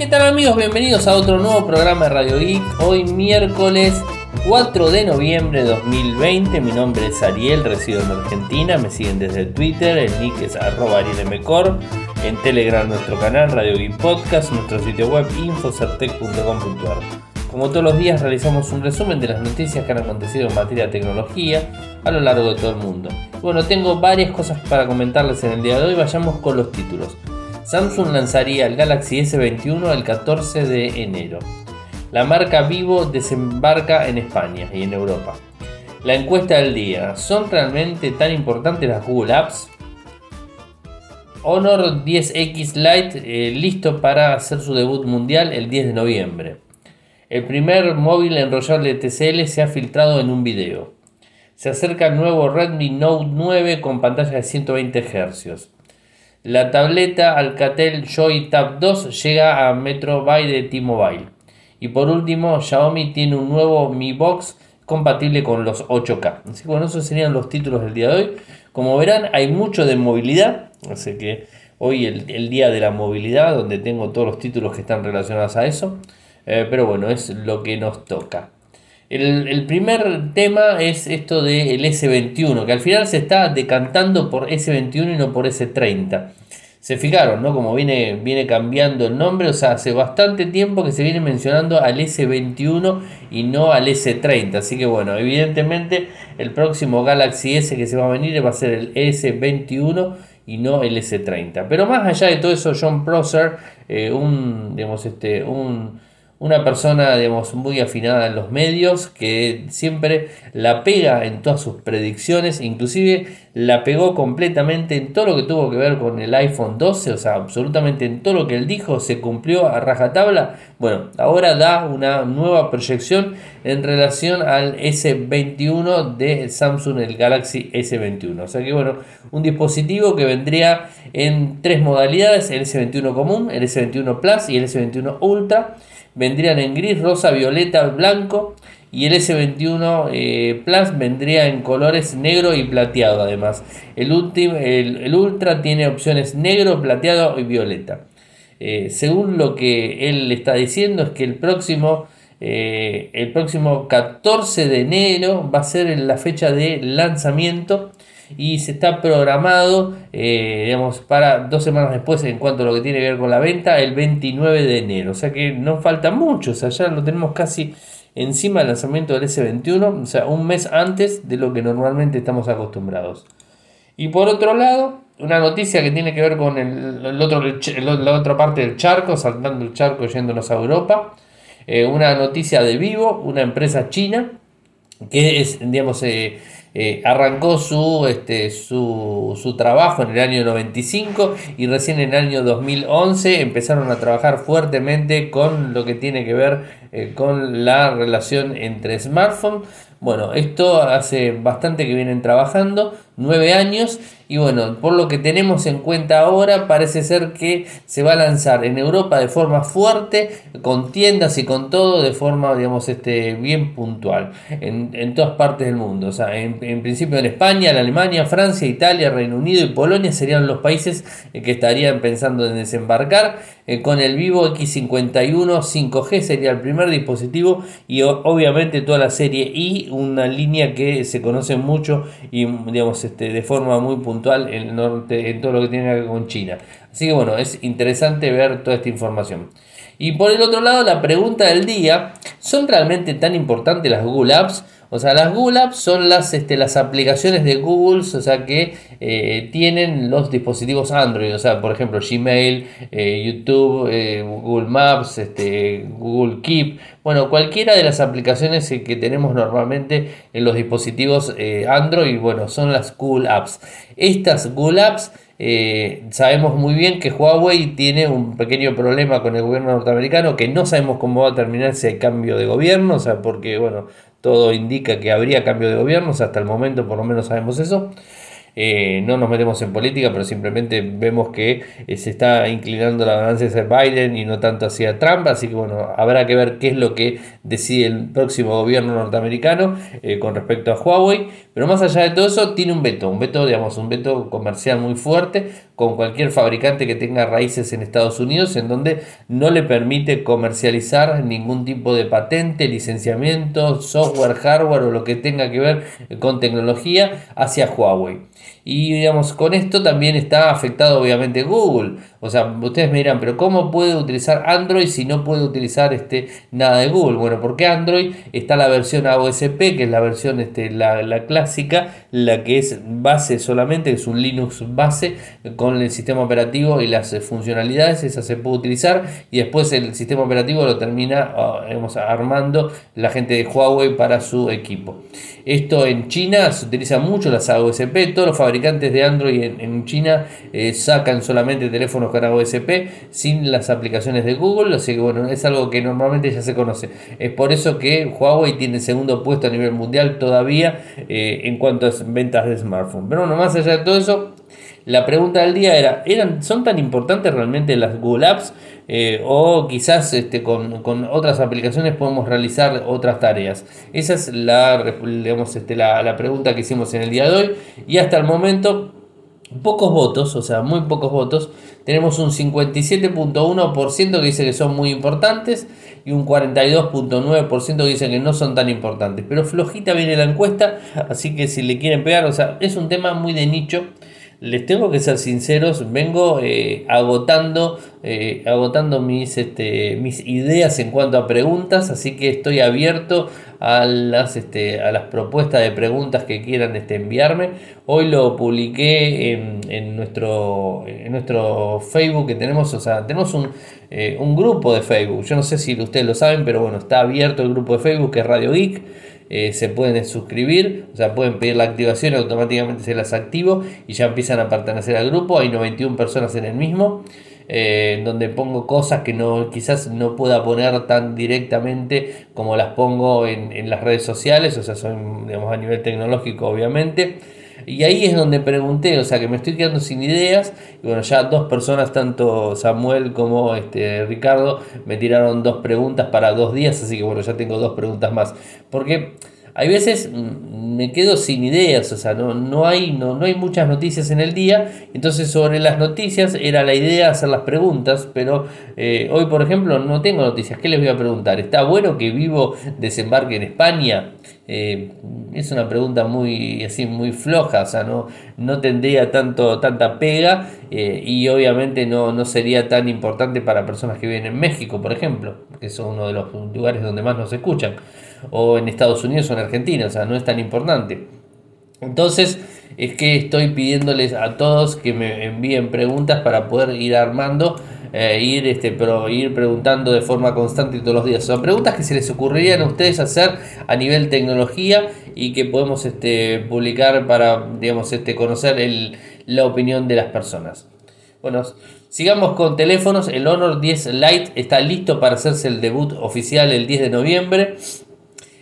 ¿Qué tal amigos? Bienvenidos a otro nuevo programa de Radio Geek. Hoy miércoles 4 de noviembre de 2020. Mi nombre es Ariel, resido en Argentina. Me siguen desde Twitter, el nick es arroba arielmcor. En Telegram nuestro canal Radio Geek Podcast, nuestro sitio web infocertec.com.ar. Como todos los días realizamos un resumen de las noticias que han acontecido en materia de tecnología a lo largo de todo el mundo. Bueno, tengo varias cosas para comentarles en el día de hoy. Vayamos con los títulos. Samsung lanzaría el Galaxy S21 el 14 de enero. La marca Vivo desembarca en España y en Europa. La encuesta del día. ¿Son realmente tan importantes las Google Apps? Honor 10X Lite eh, listo para hacer su debut mundial el 10 de noviembre. El primer móvil enrollable TCL se ha filtrado en un video. Se acerca el nuevo Redmi Note 9 con pantalla de 120 Hz. La tableta Alcatel Joy Tab 2 llega a Metro By de T-Mobile. Y por último, Xiaomi tiene un nuevo Mi Box compatible con los 8K. Así que bueno, esos serían los títulos del día de hoy. Como verán, hay mucho de movilidad. Así que hoy el, el día de la movilidad, donde tengo todos los títulos que están relacionados a eso. Eh, pero bueno, es lo que nos toca. El, primer tema es esto del S21, que al final se está decantando por S21 y no por S30. Se fijaron, ¿no? Como viene, viene cambiando el nombre, o sea, hace bastante tiempo que se viene mencionando al S21 y no al S30. Así que bueno, evidentemente el próximo Galaxy S que se va a venir va a ser el S21 y no el S30. Pero más allá de todo eso, John Prosser, eh, un, digamos, este, un una persona, digamos, muy afinada en los medios, que siempre la pega en todas sus predicciones, inclusive la pegó completamente en todo lo que tuvo que ver con el iPhone 12, o sea, absolutamente en todo lo que él dijo se cumplió a rajatabla. Bueno, ahora da una nueva proyección en relación al S21 de Samsung, el Galaxy S21. O sea que bueno, un dispositivo que vendría en tres modalidades, el S21 común, el S21 Plus y el S21 Ultra vendrían en gris, rosa, violeta, blanco y el S21 eh, Plus vendría en colores negro y plateado además. El, último, el, Ultra tiene opciones negro, plateado y violeta. Eh, según lo que él está diciendo es que el próximo, eh, el próximo 14 de enero va a ser la fecha de lanzamiento y se está programado, digamos, para dos semanas después en cuanto a lo que tiene que ver con la venta, el 29 de enero. O sea que no falta mucho, o sea, ya lo tenemos casi encima del lanzamiento del S21, o sea, un mes antes de lo que normalmente estamos acostumbrados. Y por otro lado, una noticia que tiene que ver con el, otro, la otra parte del charco, saltando el charco yéndonos a Europa. Eh, una noticia de Vivo, una empresa china, que es, digamos, eh, eh, arrancó su, este, su, su, trabajo en el año 95 y recién en el año 2011 empezaron a trabajar fuertemente con lo que tiene que ver eh, con la relación entre smartphones. Bueno, esto hace bastante que vienen trabajando, nueve años, y bueno, por lo que tenemos en cuenta ahora, parece ser que se va a lanzar en Europa de forma fuerte, con tiendas y con todo, de forma, digamos, este, bien puntual, en, todas partes del mundo. O sea, en, principio en España, en Alemania, Francia, Italia, Reino Unido y Polonia serían los países eh, que estarían pensando en desembarcar. Eh, con el Vivo X51 5G sería el primer dispositivo y obviamente toda la serie I, una línea que se conoce mucho y digamos este, de forma muy puntual en, norte, en todo lo que tiene que ver con China. Así que bueno, es interesante ver toda esta información. Y por el otro lado, la pregunta del día, ¿son realmente tan importantes las Google Apps? O sea, las Google Apps son las, este, las aplicaciones de Google, o sea, que eh, tienen los dispositivos Android, o sea, por ejemplo, Gmail, eh, YouTube, eh, Google Maps, este, Google Keep, bueno, cualquiera de las aplicaciones que tenemos normalmente en los dispositivos Android, bueno, son las Google Apps. Estas Google Apps sabemos muy bien que Huawei tiene un pequeño problema con el gobierno norteamericano, que no sabemos cómo va a terminar ese cambio de gobierno, o sea, porque, bueno, todo indica que habría cambio de gobiernos, hasta el momento por lo menos sabemos eso. Eh, no nos metemos en política, pero simplemente vemos que eh, se está inclinando la ganancia hacia Biden y no tanto hacia Trump, así que bueno, habrá que ver qué es lo que decide el próximo gobierno norteamericano eh, con respecto a Huawei, Pero más allá de todo eso, tiene un veto, un veto, digamos, un veto comercial muy fuerte con cualquier fabricante que tenga raíces en Estados Unidos, en donde no le permite comercializar ningún tipo de patente, licenciamiento, software, hardware o lo que tenga que ver con tecnología hacia Huawei. Y digamos, con esto también está afectado obviamente Google. O sea, ustedes me dirán, pero ¿cómo puede utilizar Android si no puede utilizar este, nada de Google? Bueno, porque Android está la versión AOSP, que es la versión este, la, la la que es base solamente, es un Linux base con el sistema operativo y las funcionalidades, esa se puede utilizar y después el sistema operativo lo termina ah, armando la gente de Huawei para su equipo. Esto en China se utiliza mucho las AOSP, todos los fabricantes de Android en, China eh, sacan solamente teléfonos con AOSP sin las aplicaciones de Google, así que bueno, es algo que normalmente ya se conoce. Es por eso que Huawei tiene segundo puesto a nivel mundial todavía eh, en cuanto a ventas de smartphone. Pero bueno, más allá de todo eso, la pregunta del día era, ¿eran, ¿son tan importantes realmente las Google Apps? Eh, o quizás este, con, otras aplicaciones podemos realizar otras tareas. Esa es la, digamos, este, la, pregunta que hicimos en el día de hoy. Y hasta el momento, pocos votos, o sea, muy pocos votos. Tenemos un 57.1% que dice que son muy importantes y un 42.9% que dice que no son tan importantes. Pero flojita viene la encuesta, así que si le quieren pegar, o sea, es un tema muy de nicho les tengo que ser sinceros, vengo eh, agotando, eh, agotando mis, este, mis ideas en cuanto a preguntas, así que estoy abierto a las, este, a las propuestas de preguntas que quieran este, enviarme. Hoy lo publiqué en, nuestro, en nuestro Facebook que tenemos, o sea, tenemos un, eh, un grupo de Facebook, yo no sé si ustedes lo saben, pero bueno, está abierto el grupo de Facebook que es Radio Geek. Eh, se pueden suscribir, o sea, pueden pedir la activación automáticamente se las activo y ya empiezan a pertenecer al grupo. Hay 91 personas en el mismo. Eh, donde pongo cosas que no quizás no pueda poner tan directamente como las pongo en, las redes sociales, o sea, son digamos, a nivel tecnológico obviamente. Y ahí es donde pregunté, o sea que me estoy quedando sin ideas. Y bueno, ya dos personas, tanto Samuel como este, Ricardo, me tiraron dos preguntas para dos días, así que bueno, ya tengo dos preguntas más. Porque hay veces mm, me quedo sin ideas, o sea, no, no, hay, no, no hay muchas noticias en el día, entonces sobre las noticias era la idea hacer las preguntas, pero eh, hoy por ejemplo no tengo noticias, ¿qué les voy a preguntar? ¿Está bueno que Vivo desembarque en España? Eh, es una pregunta muy así muy floja, o sea, no, no tendría tanto, tanta pega eh, y obviamente no, no sería tan importante para personas que viven en México, por ejemplo, que es uno de los lugares donde más nos escuchan o en Estados Unidos o en Argentina, o sea, no es tan importante. Entonces, es que estoy pidiéndoles a todos que me envíen preguntas para poder ir armando, eh, ir, este, pero ir preguntando de forma constante todos los días. Son preguntas que se les ocurrirían a ustedes hacer a nivel tecnología y que podemos este, publicar para, digamos, este, conocer la opinión de las personas. Bueno, sigamos con teléfonos. El Honor 10 Lite está listo para hacerse el debut oficial el 10 de noviembre.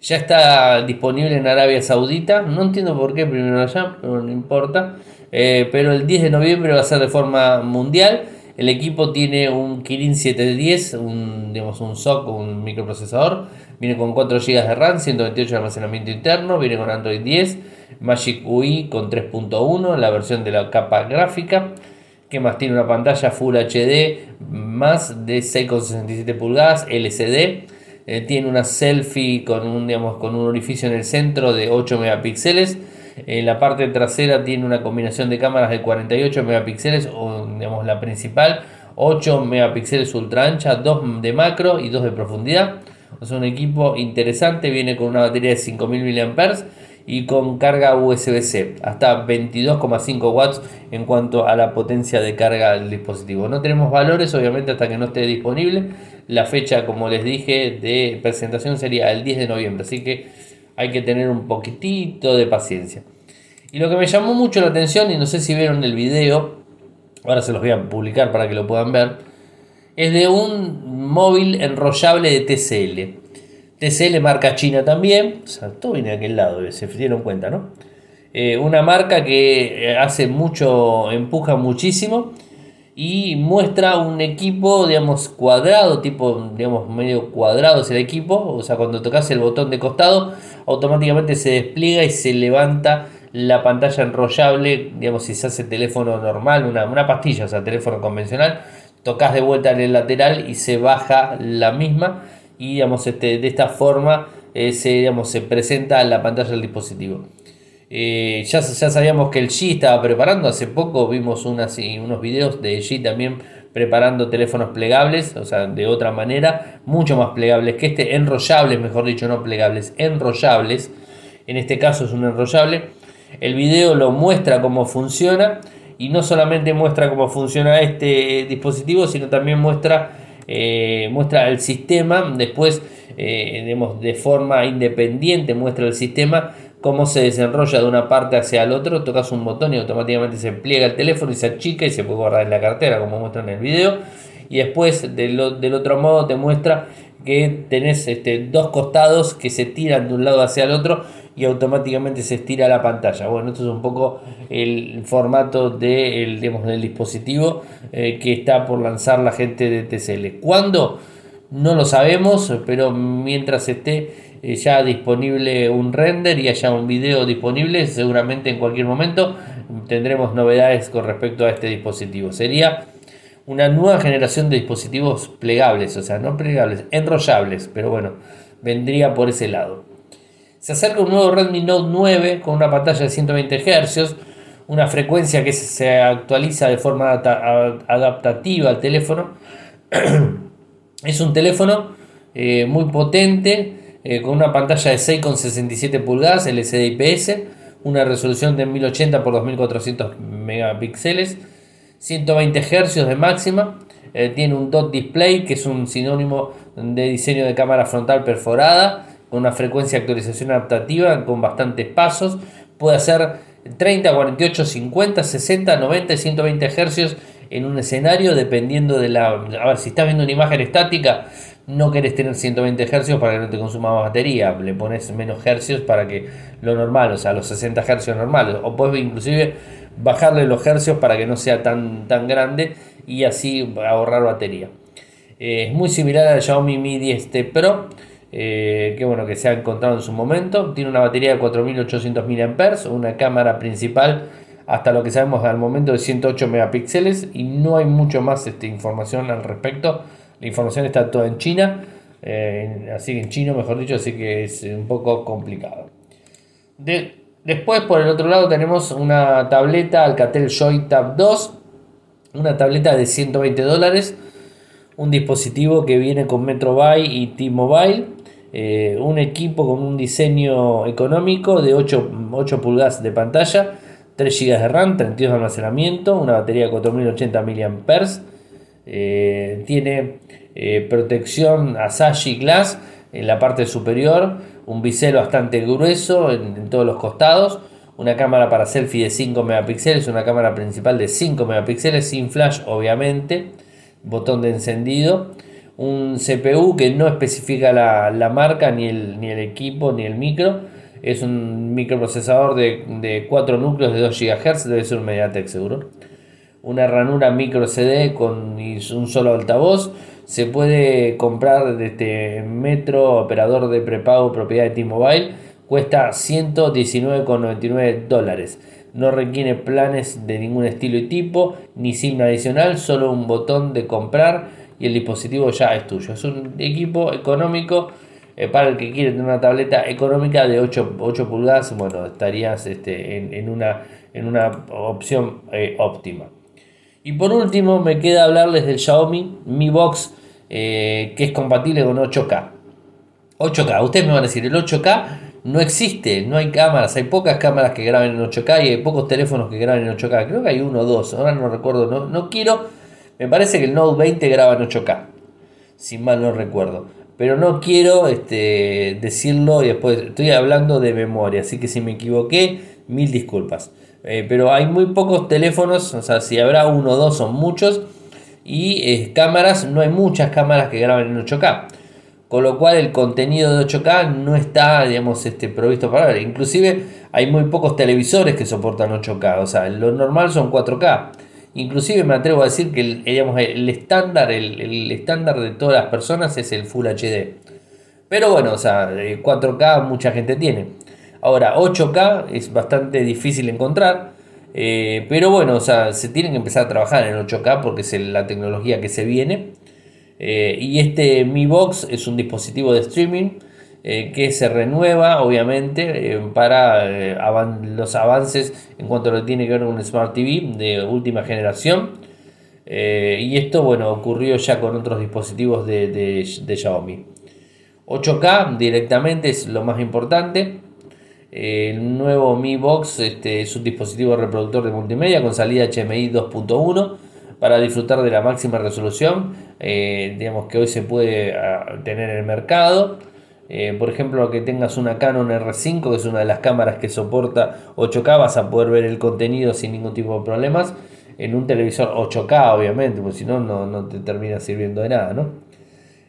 Ya está disponible en Arabia Saudita. No entiendo por qué primero allá, pero no importa. Eh, pero el 10 de noviembre va a ser de forma mundial. El equipo tiene un Kirin 710, un, digamos, un SOC, un microprocesador. Viene con 4 GB de RAM, 128 de almacenamiento interno. Viene con Android 10, Magic UI con 3.1, la versión de la capa gráfica. Que más tiene una pantalla Full HD más de 6,67 pulgadas LCD eh, tiene una selfie con un, digamos, con un orificio en el centro de 8 megapíxeles. En la parte trasera tiene una combinación de cámaras de 48 megapíxeles, o digamos la principal, 8 megapíxeles ultra ancha, 2 de macro y 2 de profundidad. Es un equipo interesante, viene con una batería de 5000 mAh y con carga USB-C, hasta 22,5 watts en cuanto a la potencia de carga del dispositivo. No tenemos valores, obviamente, hasta que no esté disponible. La fecha, como les dije, de presentación sería el 10 de noviembre, así que hay que tener un poquitito de paciencia. Y lo que me llamó mucho la atención, y no sé si vieron el video, ahora se los voy a publicar para que lo puedan ver, es de un móvil enrollable de TCL. TCL marca China también, o sea, todo viene de aquel lado, se dieron cuenta, ¿no? Eh, una marca que hace mucho, empuja muchísimo y muestra un equipo, digamos, cuadrado, tipo, digamos, medio cuadrado es el equipo, o sea, cuando tocas el botón de costado, automáticamente se despliega y se levanta la pantalla enrollable, digamos, si se hace teléfono normal, una, una pastilla, o sea, teléfono convencional, tocas de vuelta en el lateral y se baja la misma y, digamos, este, de esta forma eh, se, digamos, se presenta la pantalla del dispositivo. Eh, ya, ya sabíamos que el G estaba preparando, hace poco vimos unas, unos videos de G también preparando teléfonos plegables, o sea, de otra manera, mucho más plegables que este, enrollables, mejor dicho, no plegables, enrollables. En este caso es un enrollable. El video lo muestra cómo funciona y no solamente muestra cómo funciona este dispositivo, sino también muestra, eh, muestra el sistema. Después, eh, de forma independiente, muestra el sistema cómo se desenrolla de una parte hacia el otro, tocas un botón y automáticamente se pliega el teléfono y se achica y se puede guardar en la cartera, como muestra en el video. Y después del, otro modo te muestra que tenés este, dos costados que se tiran de un lado hacia el otro y automáticamente se estira la pantalla. Bueno, esto es un poco el formato del dispositivo eh, que está por lanzar la gente de TCL. ¿Cuándo? No lo sabemos, pero mientras esté eh, ya disponible un render y haya un video disponible, seguramente en cualquier momento tendremos novedades con respecto a este dispositivo. Sería una nueva generación de dispositivos plegables, o sea, no plegables, enrollables, pero bueno, vendría por ese lado. Se acerca un nuevo Redmi Note 9 con una pantalla de 120 Hz, una frecuencia que se actualiza de forma adaptativa al teléfono. es un teléfono eh, muy potente, eh, con una pantalla de 6,67 pulgadas LCD IPS, una resolución de 1080 x 2400 megapíxeles, 120 Hz de máxima, eh, tiene un dot display que es un sinónimo de diseño de cámara frontal perforada, con una frecuencia de actualización adaptativa con bastantes pasos, puede hacer 30, 48, 50, 60, 90 y 120 Hz en un escenario dependiendo de la... A ver, si estás viendo una imagen estática, no querés tener 120 Hz para que no te consuma más batería, le pones menos Hz para que lo normal, o sea, los 60 Hz normales, o puedes inclusive bajarle los Hz para que no sea tan, tan grande y así ahorrar batería. Eh, es muy similar al Xiaomi Mi 10T Pro, eh, que bueno, que se ha encontrado en su momento. Tiene una batería de 4800 mAh, una cámara principal hasta lo que sabemos al momento de 108 megapíxeles y no hay mucho más este, información al respecto la información está toda en China, eh, así que en chino mejor dicho, así que es un poco complicado. Después por el otro lado tenemos una tableta Alcatel Joy Tab 2, una tableta de 120 dólares, un dispositivo que viene con Metrobuy y T-Mobile, eh, un equipo con un diseño económico de 8, 8 pulgadas de pantalla, 3 GB de RAM, 32 de almacenamiento, una batería de 4080 mAh, eh, tiene eh, protección Asahi Glass en la parte superior, un bisel bastante grueso en, todos los costados, una cámara para selfie de 5 megapíxeles, una cámara principal de 5 megapíxeles sin flash obviamente, botón de encendido, un CPU que no especifica la, marca, ni el, ni el equipo, ni el micro, es un microprocesador de, de 4 núcleos de 2 GHz, debe ser un MediaTek seguro. Una ranura micro CD con un solo altavoz, se puede comprar desde Metro, operador de prepago propiedad de T-Mobile, cuesta 119,99 dólares. No requiere planes de ningún estilo y tipo, ni SIM adicional, solo un botón de comprar y el dispositivo ya es tuyo. Es un equipo económico eh, para el que quiere tener una tableta económica de 8, 8 pulgadas. Bueno, estarías este, en, una, en una opción eh, óptima. Y por último, me queda hablarles del Xiaomi Mi Box eh, que es compatible con 8K. 8K, ustedes me van a decir, el 8K no existe, no hay cámaras, hay pocas cámaras que graben en 8K y hay pocos teléfonos que graben en 8K. Creo que hay uno o dos, ahora no recuerdo, no, no quiero, me parece que el Note 20 graba en 8K, si mal no recuerdo. Pero no quiero este, decirlo y después estoy hablando de memoria, así que si me equivoqué, mil disculpas. Eh, pero hay muy pocos teléfonos, o sea, si habrá uno o dos son muchos y eh, cámaras, no hay muchas cámaras que graben en 8K. Con lo cual el contenido de 8K no está, digamos, este, provisto para ver. Inclusive hay muy pocos televisores que soportan 8K. O sea, lo normal son 4K. Inclusive me atrevo a decir que el, digamos, el estándar, el, estándar de todas las personas es el Full HD. Pero bueno, o sea, 4K mucha gente tiene. Ahora, 8K es bastante difícil encontrar. Eh, pero bueno, o sea, se tienen que empezar a trabajar en 8K porque es la tecnología que se viene. Eh, y este Mi Box es un dispositivo de streaming eh, que se renueva, obviamente, para los avances en cuanto a lo que tiene que ver con un Smart TV de última generación. y esto, bueno, ocurrió ya con otros dispositivos de, de Xiaomi. 8K directamente es lo más importante. El nuevo Mi Box este, es un dispositivo reproductor de multimedia con salida HMI 2.1 para disfrutar de la máxima resolución eh, digamos que hoy se puede ah, tener en el mercado. Eh, por ejemplo, que tengas una Canon R5, que es una de las cámaras que soporta 8K, vas a poder ver el contenido sin ningún tipo de problemas. En un televisor 8K, obviamente, porque si no, no te termina sirviendo de nada, ¿no?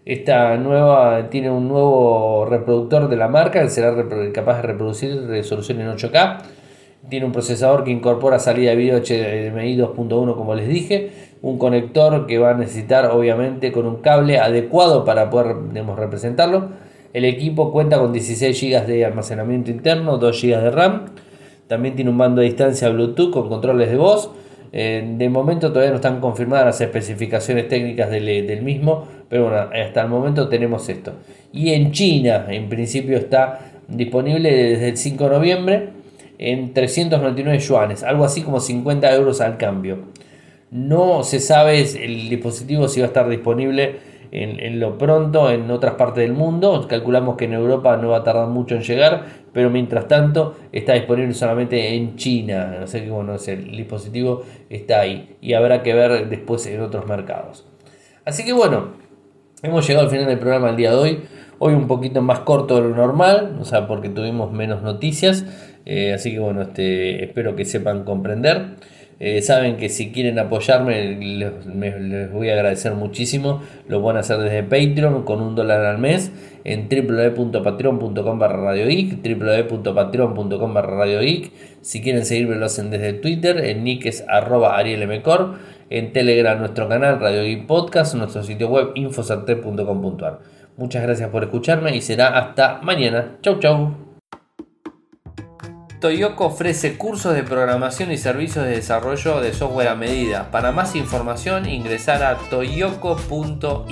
Esta nueva tiene un nuevo reproductor de la marca que será capaz de reproducir resolución en 8K. Tiene un procesador que incorpora salida de video HDMI 2.1 como les dije. Un conector que va a necesitar obviamente con un cable adecuado para poder representarlo. El equipo cuenta con 16 GB de almacenamiento interno, 2 GB de RAM. También tiene un mando a distancia Bluetooth con controles de voz eh, de momento todavía no están confirmadas las especificaciones técnicas del, mismo, pero bueno, hasta el momento tenemos esto. Y en China, en principio está disponible desde el 5 de noviembre en 399 yuanes, algo así como 50 euros al cambio. No se sabe el dispositivo si va a estar disponible en, lo pronto en otras partes del mundo. Calculamos que en Europa no va a tardar mucho en llegar, pero mientras tanto está disponible solamente en China. No sé qué bueno, el dispositivo está ahí y habrá que ver después en otros mercados. Así que bueno, hemos llegado al final del programa el día de hoy. Hoy un poquito más corto de lo normal, o sea, porque tuvimos menos noticias. Eh, así que bueno, este, espero que sepan comprender. Eh, saben que si quieren apoyarme les, voy a agradecer muchísimo. Lo pueden hacer desde Patreon con un dólar al mes en www.patreon.com barra www.patreon.com barra Si quieren seguirme lo hacen desde Twitter, en nick es arroba en Telegram nuestro canal Radio Geek Podcast, nuestro sitio web infosarte.com.ar. Muchas gracias por escucharme y será hasta mañana. Chau chau. Toyoko ofrece cursos de programación y servicios de desarrollo de software a medida. Para más información ingresar a toyoko.io.